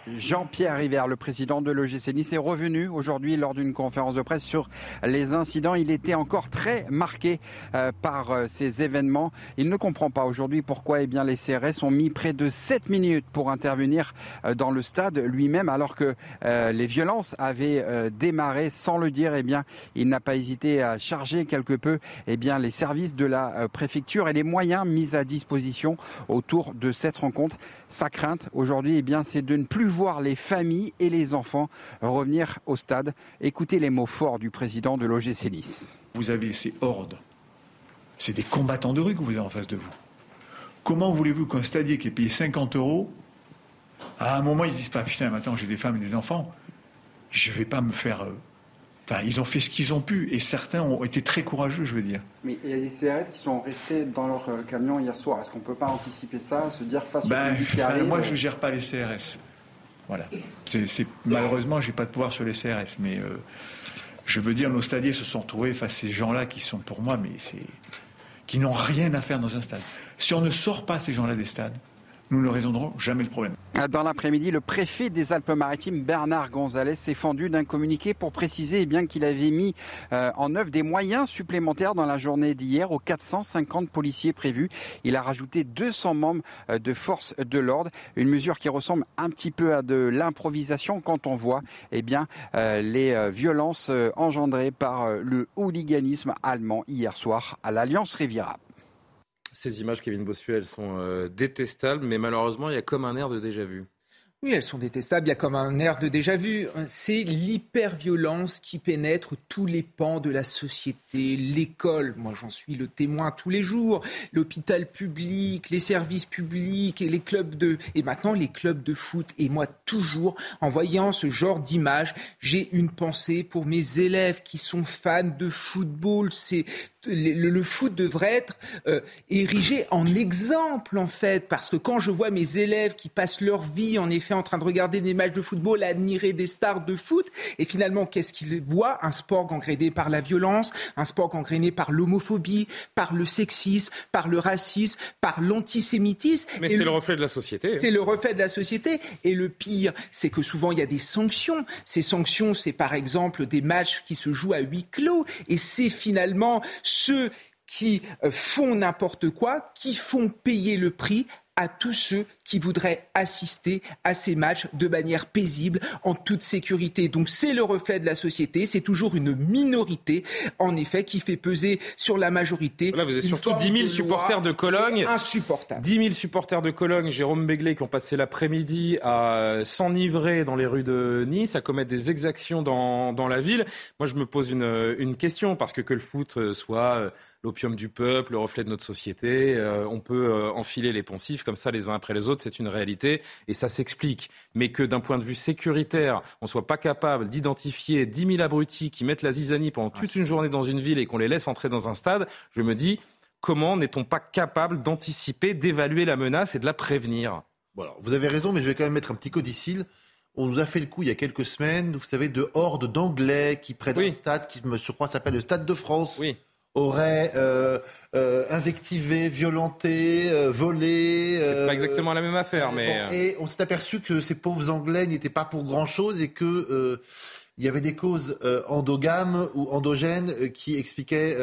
Jean-Pierre River, le président de l'OGC Nice, est revenu aujourd'hui lors d'une conférence de presse sur les incidents. Il était encore très marqué euh, par euh, ces événements. Il ne comprend pas aujourd'hui pourquoi eh bien, les CRS ont mis près de 7 minutes pour intervenir euh, dans le stade lui-même, alors que les violences avaient démarré sans le dire. Eh bien, il n'a pas hésité à charger quelque peu eh bien, les services de la préfecture et les moyens mis à disposition autour de cette rencontre. Sa crainte aujourd'hui, eh bien, c'est de ne plus voir les familles et les enfants revenir au stade. Écoutez les mots forts du président de l'OGC Nice. Vous avez ces hordes, c'est des combattants de rue que vous avez en face de vous. Comment voulez-vous qu'un stadier qui est payé 50 euros, à un moment, ils se disent pas Putain, maintenant j'ai des femmes et des enfants, je ne vais pas me faire euh, Enfin, ils ont fait ce qu'ils ont pu et certains ont été très courageux, je veux dire. Mais il y a des CRS qui sont restés dans leur euh, camion hier soir. Est-ce qu'on ne peut pas anticiper ça, se dire face ben, au qui arrive Moi, je ne gère pas les CRS. Voilà. C'est, malheureusement, je n'ai pas de pouvoir sur les CRS. Mais euh, je veux dire, nos stadiers se sont retrouvés face à ces gens-là qui sont pour moi, mais c'est qui n'ont rien à faire dans un stade. Si on ne sort pas ces gens-là des stades, nous ne résoudrons jamais le problème. Dans l'après-midi, le préfet des Alpes-Maritimes, Bernard Gonzalez, s'est fendu d'un communiqué pour préciser eh bien qu'il avait mis euh, en œuvre des moyens supplémentaires dans la journée d'hier aux 450 policiers prévus. Il a rajouté 200 membres euh, de force de l'ordre, une mesure qui ressemble un petit peu à de l'improvisation quand on voit eh bien, euh, les violences engendrées par le hooliganisme allemand hier soir à l'Alliance Riviera. Ces images, Kevin Bossuet, elles sont euh, détestables, mais malheureusement, il y a comme un air de déjà-vu. Oui, elles sont détestables. Il y a comme un air de déjà-vu. C'est l'hyperviolence qui pénètre tous les pans de la société. L'école, moi j'en suis le témoin tous les jours. L'hôpital public, les services publics et les clubs de et maintenant les clubs de foot. Et moi toujours, en voyant ce genre d'image, j'ai une pensée pour mes élèves qui sont fans de football. C'est le, foot devrait être euh, érigé en exemple en fait, parce que quand je vois mes élèves qui passent leur vie en effet en train de regarder des matchs de football, admirer des stars de foot, et finalement qu'est-ce qu'ils voient Un sport gangréné par la violence, un sport gangréné par l'homophobie, par le sexisme, par le racisme, par l'antisémitisme. Mais c'est le, reflet de la société. Hein. C'est le reflet de la société. Et le pire, c'est que souvent il y a des sanctions. Ces sanctions, c'est par exemple des matchs qui se jouent à huis clos, et c'est finalement ceux qui euh, font n'importe quoi, qui font payer le prix à tous ceux qui voudraient assister à ces matchs de manière paisible, en toute sécurité. Donc c'est le reflet de la société, c'est toujours une minorité, en effet, qui fait peser sur la majorité. Là, vous avez surtout 10 000 supporters de Cologne. Insupportable. 10 000 supporters de Cologne, Jérôme Béglé, qui ont passé l'après-midi à s'enivrer dans les rues de Nice, à commettre des exactions dans, dans la ville. Moi, je me pose une, une question, parce que que le foot soit l'opium du peuple, le reflet de notre société. Euh, on peut euh, enfiler les poncifs comme ça les uns après les autres, c'est une réalité et ça s'explique. Mais que d'un point de vue sécuritaire, on soit pas capable d'identifier 10 000 abrutis qui mettent la zizanie pendant toute une journée dans une ville et qu'on les laisse entrer dans un stade, je me dis comment n'est-on pas capable d'anticiper, d'évaluer la menace et de la prévenir? Voilà, Vous avez raison, mais je vais quand même mettre un petit codicile. On nous a fait le coup il y a quelques semaines, vous savez, de hordes d'Anglais qui prennent un stade qui, je crois, s'appelle le Stade de France. Oui aurait euh, euh, invectivé, violenté, euh, volé. C'est pas exactement la même affaire, mais. et on s'est aperçu que ces pauvres Anglais n'étaient pas pour grand chose et que il y avait des causes endogames ou endogènes qui expliquaient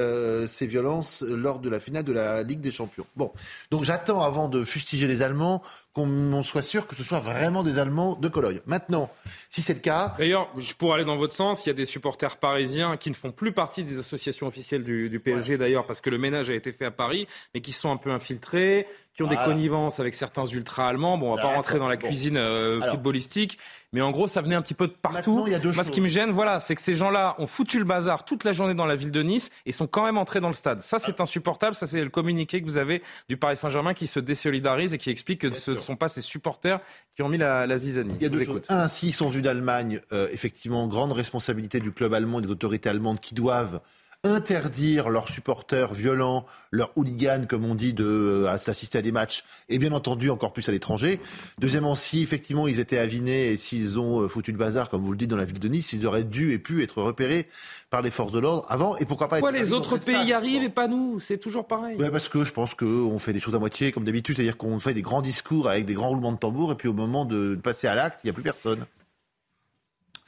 ces violences lors de la finale de la Ligue des Champions. Bon, donc j'attends avant de fustiger les Allemands qu'on soit sûr que ce soit vraiment des Allemands de Cologne. Maintenant, si c'est le cas. D'ailleurs, pour aller dans votre sens, il y a des supporters parisiens qui ne font plus partie des associations officielles du, PSG d'ailleurs, parce que le ménage a été fait à Paris, mais qui sont un peu infiltrés, qui ont des connivences avec certains ultra-allemands. Bon, on va pas rentrer dans la cuisine euh, footballistique, mais en gros, ça venait un petit peu de partout. Il y a deux Moi, ce qui me gêne, voilà, c'est que ces gens-là ont foutu le bazar toute la journée dans la ville de Nice et sont quand même entrés dans le stade. Ça, c'est insupportable. Ça, c'est le communiqué que vous avez du Paris Saint-Germain qui se désolidarise et qui explique que ce ne sont pas ses supporters qui ont mis la, la zizanie. Il y a deux choses. Un, s'ils sont venus d'Allemagne, euh, effectivement, grande responsabilité du club allemand, des autorités allemandes qui doivent interdire leurs supporters violents, leurs hooligans, comme on dit, de euh, s'assister à des matchs, et bien entendu encore plus à l'étranger. Deuxièmement, si effectivement ils étaient avinés et s'ils ont euh, foutu le bazar, comme vous le dites, dans la ville de Nice, ils auraient dû et pu être repérés par les forces de l'ordre avant, et pourquoi pas... Pourquoi les autres pays y arrivent et pas nous? C'est toujours pareil. Ouais, parce que je pense qu'on fait des choses à moitié, comme d'habitude, c'est-à-dire qu'on fait des grands discours avec des grands roulements de tambour, et puis au moment de passer à l'acte, il n'y a plus personne.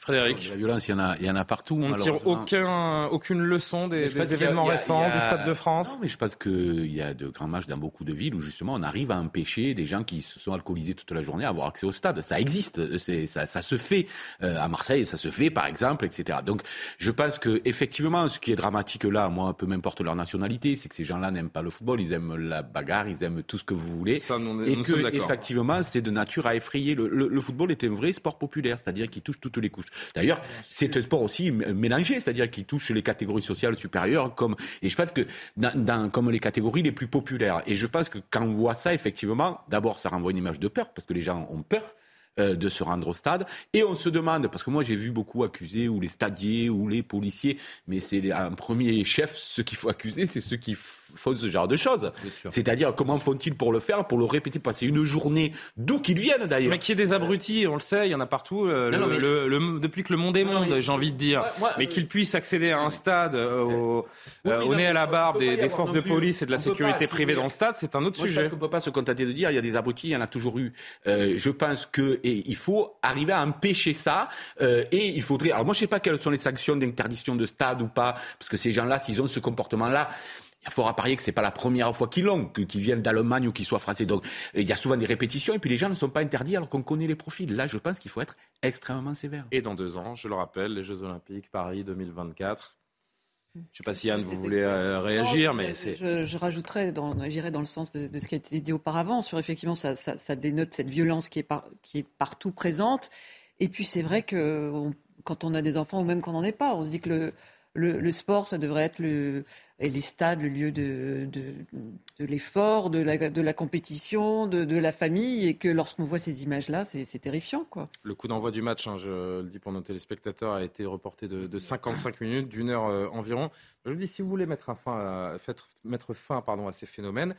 Frédéric. La violence, il y en a, il y en a partout. On ne tire aucun, aucune leçon des, des événements récents du Stade de France. Non, mais je pense qu'il y a de grands matchs dans beaucoup de villes où justement on arrive à empêcher des gens qui se sont alcoolisés toute la journée à avoir accès au stade. Ça existe, c'est, ça, ça se fait euh, à Marseille, ça se fait par exemple, etc. Donc je pense que effectivement, ce qui est dramatique là, moi, peu m'importe leur nationalité, c'est que ces gens-là n'aiment pas le football, ils aiment la bagarre, ils aiment tout ce que vous voulez, ça, on est, et que effectivement, c'est de nature à effrayer. Le, le, le football est un vrai sport populaire, c'est-à-dire qu'il touche toutes les couches. D'ailleurs c'est un sport aussi mélangé, c'est-à-dire qui touche les catégories sociales supérieures, comme et je pense que dans, comme les catégories les plus populaires. Et je pense que quand on voit ça, effectivement, d'abord ça renvoie une image de peur parce que les gens ont peur. Euh, de se rendre au stade. Et on se demande, parce que moi j'ai vu beaucoup accuser, ou les stadiers, ou les policiers, mais c'est un premier chef, ce qu'il faut accuser, c'est ceux qui font ce genre de choses. C'est-à-dire, comment font-ils pour le faire, pour le répéter, passer une journée, d'où qu'ils viennent d'ailleurs. Mais qui est des abrutis, on le sait, il y en a partout, euh, le, depuis que le monde est monde, j'ai envie de dire. mais qu'ils puissent accéder à un stade euh, au, au, nez à la barbe des, forces de police et de la sécurité privée dans le stade, c'est un autre sujet. Je pense qu'on ne peut pas se contenter de dire, il y a des abrutis, il y en a toujours eu. Euh, je pense que et il faut arriver à empêcher ça, et il faudrait. Alors moi, je ne sais pas quelles sont les sanctions d'interdiction de stade ou pas, parce que ces gens-là, s'ils ont ce comportement-là, il faudra parier que c'est pas la première fois qu'ils l'ont, qu'ils viennent d'Allemagne ou qu'ils soient français. Donc, il y a souvent des répétitions et puis les gens ne sont pas interdits alors qu'on connaît les profils. Là, je pense qu'il faut être extrêmement sévère. Et dans deux ans, je le rappelle, les Jeux Olympiques, Paris 2024. Je ne sais pas si Yann, vous voulez euh, réagir, mais c'est. Je, je, rajouterais, j'irais dans le sens de, ce qui a été dit auparavant, sur effectivement, ça, ça, dénote cette violence qui est, qui est partout présente. Et puis, c'est vrai que quand on a des enfants, ou même quand on n'en est pas, on se dit que le, le, sport, ça devrait être le, les stades, le lieu de, l'effort, de la, compétition, de, la famille, et que lorsqu'on voit ces images-là, c'est terrifiant. Quoi. Le coup d'envoi du match, hein, je le dis pour nos téléspectateurs, a été reporté de, 55 minutes, d'une heure euh, environ. Je dis, si vous voulez mettre, fin mettre fin pardon, à ces phénomènes,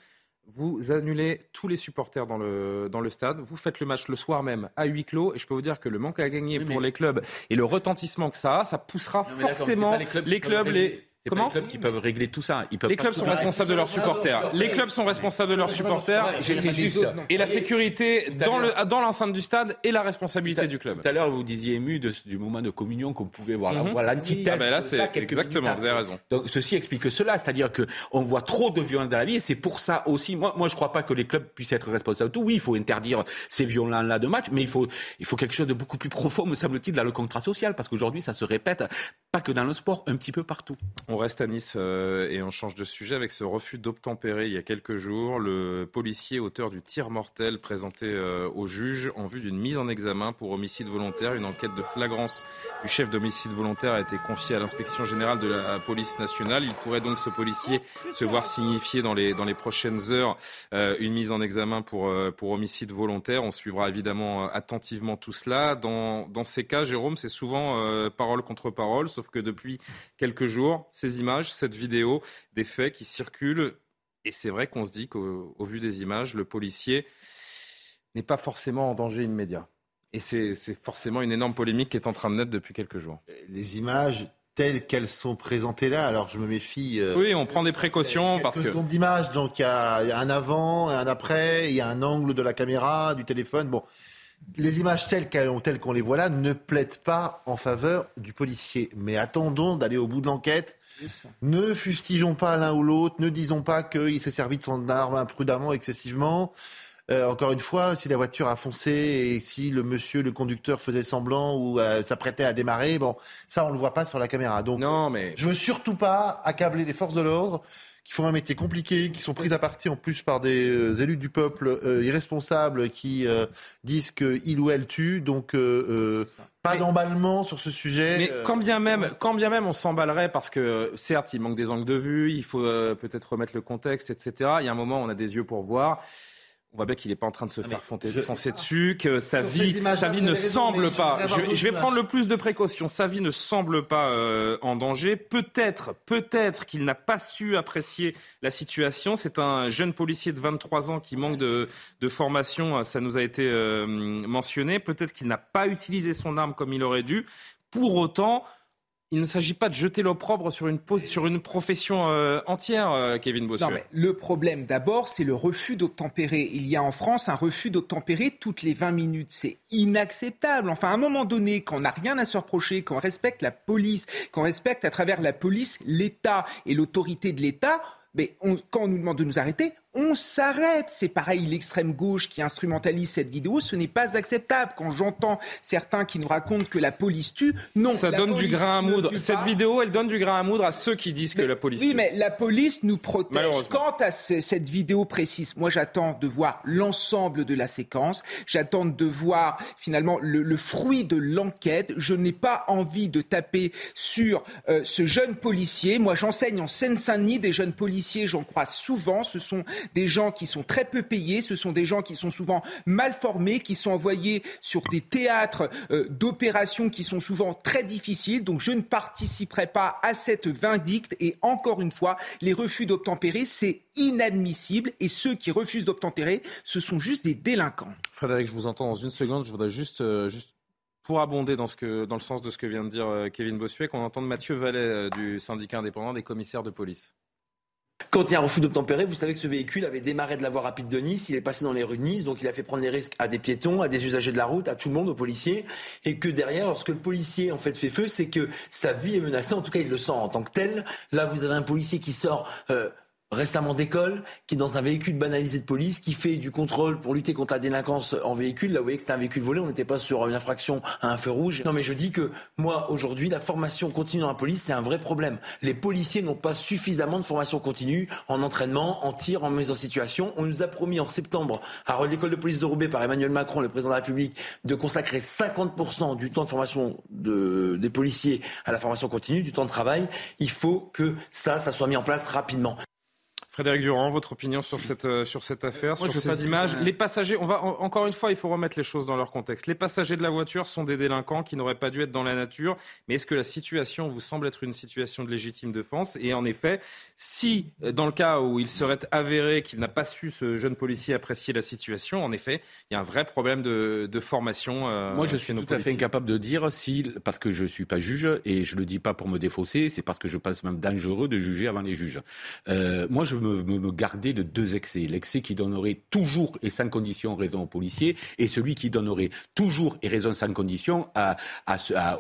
vous annulez tous les supporters dans le, dans le stade, vous faites le match le soir même à huis clos, et je peux vous dire que le manque à gagner pour les clubs et le retentissement que ça a, ça poussera forcément les clubs, les, clubs, les, Comment les clubs qui peuvent régler tout ça. Ils peuvent les clubs sont responsables de leurs supporters. Les clubs sont responsables de leurs supporters. Et la sécurité dans le dans l'enceinte du stade est la responsabilité du club. Tout à l'heure, vous disiez ému du moment de communion qu'on pouvait voir. Là, mm l'antithèse. Ah ben là, c'est exactement. Vous avez raison. Donc ceci explique cela, c'est-à-dire que on voit trop de violence dans la vie, et c'est pour ça aussi. Moi, moi, je crois pas que les clubs puissent être responsables de tout. Oui, il faut interdire ces violents-là de match, mais il faut il faut quelque chose de beaucoup plus profond, me semble-t-il, dans le contrat social, parce qu'aujourd'hui, ça se répète pas que dans le sport, un petit peu partout. On reste à Nice. Euh, et on change de sujet avec ce refus d'obtempérer il y a quelques jours. Le policier auteur du tir mortel présenté euh, au juge en vue d'une mise en examen pour homicide volontaire. Une enquête de flagrance du chef d'homicide volontaire a été confiée à l'inspection générale de la police nationale. Il pourrait donc ce policier se voir signifier dans les, prochaines heures euh, une mise en examen pour, homicide volontaire. On suivra évidemment attentivement tout cela. Dans ces cas, Jérôme, c'est souvent parole contre parole, sauf que depuis quelques jours, ces images, cette vidéo des faits qui circulent. Et c'est vrai qu'on se dit qu'au vu des images, le policier n'est pas forcément en danger immédiat. Et c'est forcément une énorme polémique qui est en train de naître depuis quelques jours. Les images telles qu'elles sont présentées là, alors je me méfie. Euh, oui, on prend des précautions parce que. secondes d'image, donc il y, a un avant, un après, il y a un angle de la caméra, du téléphone. Bon, les images telles qu'on les voit là ne plaident pas en faveur du policier. Mais attendons d'aller au bout de l'enquête ne fustigeons pas l'un ou l'autre, ne disons pas qu'il s'est servi de son arme imprudemment, excessivement. Euh, encore une fois, si la voiture a foncé et si le monsieur, le conducteur faisait semblant ou euh, s'apprêtait à démarrer, bon, ça on le voit pas sur la caméra. Donc, non, mais je veux surtout pas accabler les forces de l'ordre qui font un métier compliqué, qui sont prises à partie en plus par des euh, élus du peuple irresponsables qui disent qu'il ou elle tue. Donc pas d'emballement sur ce sujet. Mais quand bien même, quand bien même on s'emballerait parce que certes il manque des angles de vue, il faut peut-être remettre le contexte, etc. Il y a un moment on a des yeux pour voir on voit bien qu'il n'est pas en train de se ah, faire foncer dessus, que sa vie, sa vie ne semble pas. Je, vais prendre le plus de précautions. Sa vie ne semble pas euh, en danger. Peut-être, peut-être qu'il n'a pas su apprécier la situation. C'est un jeune policier de 23 ans qui manque de, formation. Ça nous a été euh, mentionné. Peut-être qu'il n'a pas utilisé son arme comme il aurait dû. Pour autant, il ne s'agit pas de jeter l'opprobre sur une, profession euh, entière, euh, Kevin Bossuet. Non, le problème d'abord, c'est le refus d'obtempérer. Il y a en France un refus d'obtempérer toutes les 20 minutes. C'est inacceptable. Enfin, à un moment donné, quand on n'a rien à se reprocher, quand on respecte la police, qu'on respecte à travers la police l'État et l'autorité de l'État, mais quand on nous demande de nous arrêter, on s'arrête. C'est pareil, l'extrême gauche qui instrumentalise cette vidéo, ce n'est pas acceptable. Quand j'entends certains qui nous racontent que la police tue, non. Ça donne du grain à moudre. Cette vidéo, elle donne du grain à moudre à ceux qui disent que la police oui, tue. Oui, mais la police nous protège. Quant à cette vidéo précise, moi j'attends de voir l'ensemble de la séquence. J'attends de voir finalement le, fruit de l'enquête. Je n'ai pas envie de taper sur euh, ce jeune policier. Moi j'enseigne en Seine-Saint-Denis des jeunes policiers, j'en crois souvent. Ce sont des gens qui sont très peu payés, ce sont des gens qui sont souvent mal formés, qui sont envoyés sur des théâtres euh, d'opérations qui sont souvent très difficiles. Donc je ne participerai pas à cette vindicte et encore une fois, les refus d'obtempérer, c'est inadmissible et ceux qui refusent d'obtempérer, ce sont juste des délinquants. Frédéric, je vous entends dans une seconde, je voudrais juste, euh, pour abonder dans, dans le sens de ce que vient de dire euh, Kevin Bossuet, qu'on entende Mathieu Vallet du syndicat indépendant des commissaires de police. Quand il y a un refus d'obtempérer, vous savez que ce véhicule avait démarré de la voie rapide de Nice, il est passé dans les rues de Nice, donc il a fait prendre les risques à des piétons, à des usagers de la route, à tout le monde, aux policiers, et que derrière, lorsque le policier en fait fait feu, c'est que sa vie est menacée, en tout cas il le sent en tant que tel. Là, vous avez un policier qui sort euh, récemment d'école, qui est dans un véhicule banalisé de police, qui fait du contrôle pour lutter contre la délinquance en véhicule. Là, vous voyez que c'était un véhicule volé, on n'était pas sur une infraction à un feu rouge. Non, mais je dis que moi, aujourd'hui, la formation continue dans la police, c'est un vrai problème. Les policiers n'ont pas suffisamment de formation continue en entraînement, en tir, en mise en situation. On nous a promis en septembre, à l'école de police de Roubaix par Emmanuel Macron, le président de la République, de consacrer 50% du temps de formation de, des policiers à la formation continue, du temps de travail. Il faut que ça, ça soit mis en place rapidement. Frédéric Durand, votre opinion sur cette, euh, sur cette affaire, sur ces images? Les passagers, on va, encore une fois, il faut remettre les choses dans leur contexte. Les passagers de la voiture sont des délinquants qui n'auraient pas dû être dans la nature. Mais est-ce que la situation vous semble être une situation de légitime défense? Et en effet, si, euh, dans le cas où il serait avéré qu'il n'a pas su, ce jeune policier, apprécier la situation, en effet, il y a un vrai problème de, formation. Euh, Moi, je suis tout à fait incapable de dire si, parce que je ne suis pas juge, et je ne le dis pas pour me défausser, c'est parce que je pense même dangereux de juger avant les juges. moi, je me, garder de deux excès. L'excès qui donnerait toujours et sans condition raison aux policiers et celui qui donnerait toujours et raison sans condition à,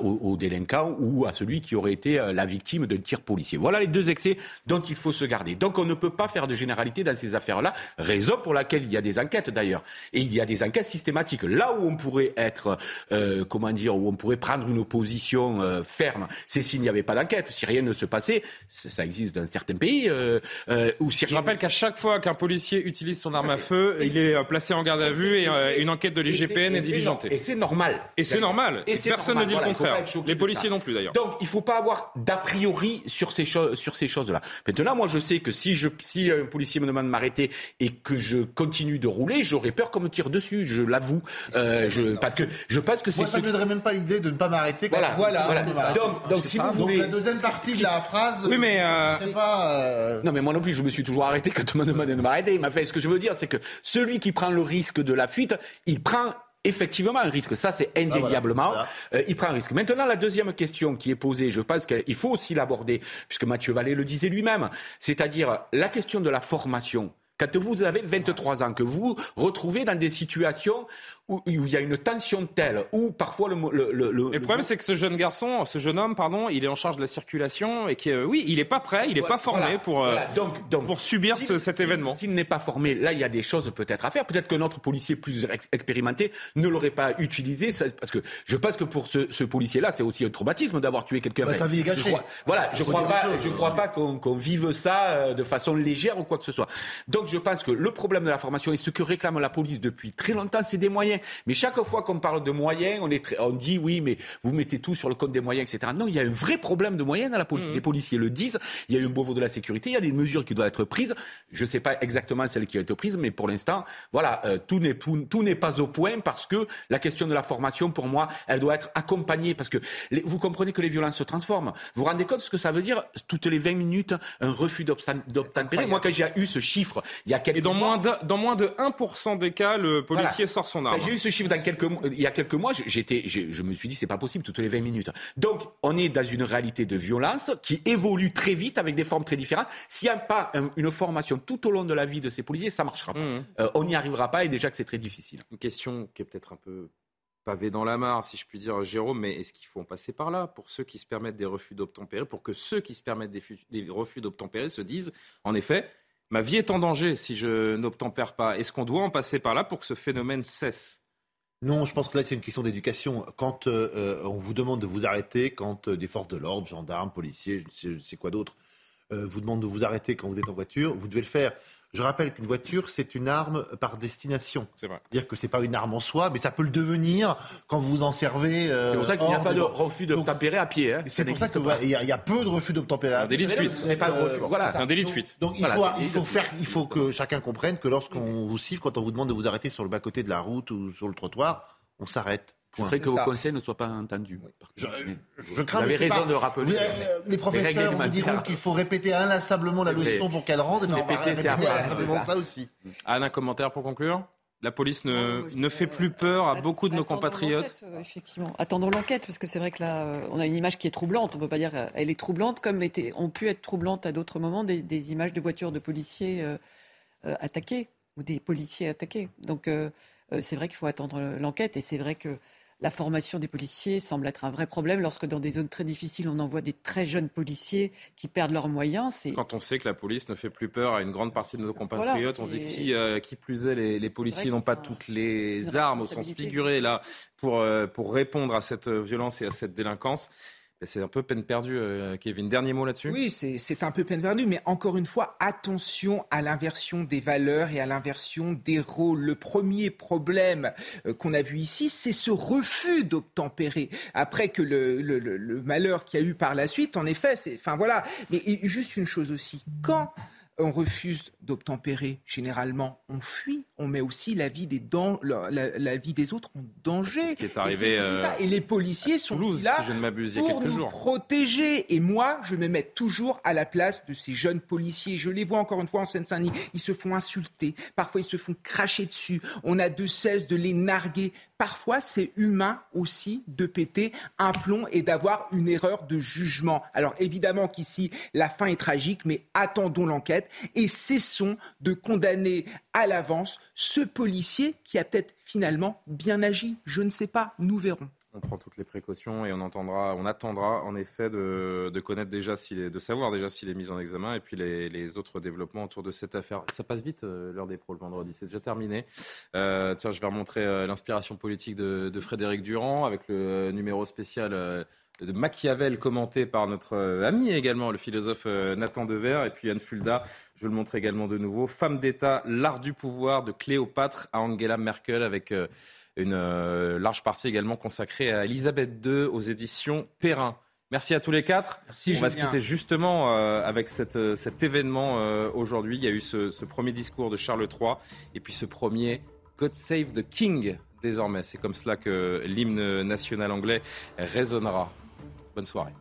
aux, délinquants ou à celui qui aurait été euh, la victime d'un tir policier. Voilà les deux excès dont il faut se garder. Donc on ne peut pas faire de généralité dans ces affaires-là, raison pour laquelle il y a des enquêtes d'ailleurs. Et il y a des enquêtes systématiques. Là où on pourrait être, euh, comment dire, où on pourrait prendre une opposition euh, ferme, c'est s'il n'y avait pas d'enquête. Si rien ne se passait, ça existe dans certains pays, où je rappelle qu'à chaque fois qu'un policier utilise son arme à feu, il est euh, placé en garde à vue et euh, une enquête de l'IGPN est diligentée. Et c'est normal. Et c'est normal. Et personne ne dit le contraire. Les policiers non plus d'ailleurs. Donc il ne faut pas avoir d'a priori sur ces choses sur ces choses-là. Maintenant, moi je sais que si je si un policier me demande de m'arrêter et que je continue de rouler, j'aurais peur qu'on me tire dessus. Je l'avoue. Euh, je parce que je pense que c'est. Moi, ça ne m'aiderait même pas l'idée de ne pas m'arrêter. Voilà. Voilà. Donc donc si vous voulez. la deuxième partie de la phrase. Oui mais. Non mais moi non plus je me suis toujours arrêté quand on m'a demandé de m'arrêter. Il m'a fait. Ce que je veux dire, c'est que celui qui prend le risque de la fuite, il prend effectivement un risque. Ça, c'est indéniablement. Euh, il prend un risque. Maintenant, la deuxième question qui est posée, je pense qu'il faut aussi l'aborder, puisque Mathieu Vallée le disait lui-même, c'est-à-dire la question de la formation. Quand vous avez 23 ans, que vous retrouvez dans des situations où, il y a une tension telle, où parfois le... Le, le, le, problème, c'est que ce jeune garçon, ce jeune homme, pardon, il est en charge de la circulation et que, oui, il n'est pas prêt, il n'est pas formé pour, euh, donc, donc, pour subir cet événement. S'il n'est pas formé, là, il y a des choses peut-être à faire. Peut-être que notre policier plus expérimenté ne l'aurait pas utilisé, parce que je pense que pour ce, ce policier-là, c'est aussi un traumatisme d'avoir tué quelqu'un. Bah, sa vie est gâchée. voilà, je ne crois pas, je crois pas qu'on vive ça euh, de façon légère ou quoi que ce soit. Donc, je pense que le problème de la formation et ce que réclame la police depuis très longtemps, c'est des moyens moyens. Mais chaque fois qu'on parle de moyens, on, est on dit oui, mais vous mettez tout sur le compte des moyens, etc. Non, il y a un vrai problème de moyens dans la police. Mmh. Les policiers le disent. Il y a eu un Beauvau de la sécurité. Il y a des mesures qui doivent être prises. Je ne sais pas exactement celles qui ont été prises, mais pour l'instant, voilà, euh, tout n'est tout, n'est pas au point parce que la question de la formation, pour moi, elle doit être accompagnée parce que vous comprenez que les violences se transforment. Vous vous rendez compte de ce que ça veut dire toutes les 20 minutes un refus d'obtempérer Moi, quand j'ai eu ce chiffre, il y a quelques Et dans moins de, dans moins de 1% des cas, le policier sort son arme. J'ai eu ce chiffre dans quelques, il y a quelques mois. J'étais, je me suis dit, c'est pas possible toutes les 20 minutes. Donc, on est dans une réalité de violence qui évolue très vite avec des formes très différentes. S'il n'y a pas une formation tout au long de la vie de ces policiers, ça marchera pas. Mmh. Euh, on n'y arrivera pas et déjà que c'est très difficile. Une question qui est peut-être un peu pavée dans la mare, si je puis dire, Jérôme, mais est-ce qu'il faut en passer par là pour ceux qui se permettent des refus d'obtempérer, pour que ceux qui se permettent des, des refus d'obtempérer se disent, en effet, ma vie est en danger si je n'obtempère pas. Est-ce qu'on doit en passer par là pour que ce phénomène cesse? Non, je pense que là, c'est une question d'éducation. Quand euh, euh, on vous demande de vous arrêter, quand euh, des forces de l'ordre, gendarmes, policiers, je ne sais, quoi d'autre, vous demandent de vous arrêter quand vous êtes en voiture, vous devez le faire. Je rappelle qu'une voiture, c'est une arme par destination. C'est vrai. C'est-à-dire que c'est pas une arme en soi, mais ça peut le devenir quand vous vous en servez. Euh, c'est pour ça qu'il n'y a pas de refus d'obtempérer à pied. Hein. C'est pour ça qu'il y, a peu de refus d'obtempérer à pied. C'est un délit de fuite. pas de refus. voilà. C'est un délit de fuite. Donc il, faut, il, faut faire, il faut que chacun comprenne que lorsqu'on vous siffle, quand on vous demande de vous arrêter sur le bas-côté de la route ou sur le trottoir, on s'arrête. Je voudrais que vos conseils ne soient pas entendus. Je, crains vous avez raison de rappeler. Euh, les professeurs vous diront qu'il faut répéter inlassablement la leçon pour qu'elle rende. Mais répéter, c'est ça aussi. Anne, un commentaire pour conclure? La police ne, ne fait plus peur à beaucoup de nos compatriotes. Euh, effectivement. Attendons l'enquête, parce que c'est vrai que là, euh, on a une image qui est troublante. On peut pas dire elle est troublante, comme était, ont pu être troublantes à d'autres moments des, images de voitures de policiers attaqués ou des policiers attaqués. Donc c'est vrai qu'il faut attendre l'enquête, et c'est vrai que la formation des policiers semble être un vrai problème lorsque dans des zones très difficiles, on envoie des très jeunes policiers qui perdent leurs moyens. Quand on sait que la police ne fait plus peur à une grande partie de nos compatriotes, on se dit que si, euh, qui plus est, les, policiers n'ont pas toutes les armes au sens figuré là pour, euh, pour répondre à cette violence et à cette délinquance, c'est un peu peine perdue, euh, Kevin. Dernier mot là-dessus? Oui, c'est un peu peine perdue, mais encore une fois, attention à l'inversion des valeurs et à l'inversion des rôles. Le premier problème euh, qu'on a vu ici, c'est ce refus d'obtempérer. Après que le, le, malheur qu'il y a eu par la suite, en effet, c'est. Enfin voilà. Mais juste une chose aussi. Quand on refuse d'obtempérer, généralement, on fuit. On met aussi la vie des, la, vie des autres en danger. Ce est arrivé. Euh, et, les policiers sont là pour nous protéger. Et moi, je me mets toujours à la place de ces jeunes policiers. Je les vois encore une fois en Seine-Saint-Denis. Ils se font insulter. Parfois, ils se font cracher dessus. On a de cesse de les narguer. Parfois, c'est humain aussi de péter un plomb et d'avoir une erreur de jugement. Alors, évidemment qu'ici, la fin est tragique, mais attendons l'enquête et cessons de condamner à l'avance ce policier qui a peut-être finalement bien agi. Je ne sais pas, nous verrons. On prend toutes les précautions et on on attendra en effet de, connaître déjà de savoir déjà s'il est mis en examen et puis les, autres développements autour de cette affaire. Ça passe vite euh, l'heure des pros le vendredi, c'est déjà terminé. Euh, tiens, je vais remontrer euh, l'inspiration politique de, Frédéric Durand avec le numéro spécial de Machiavel commenté par notre ami également, le philosophe Nathan Dever et puis Anne Fulda. Je le montre également de nouveau. Femme d'État, l'art du pouvoir de Cléopâtre à Angela Merkel avec une euh, large partie également consacrée à Elisabeth II aux éditions Perrin. Merci à tous les quatre. Merci, On va se quitter justement euh, avec euh, cet événement aujourd'hui. Il y a eu ce, ce, premier discours de Charles III et puis ce premier God Save the King désormais. C'est comme cela que l'hymne national anglais résonnera. Bonne soirée.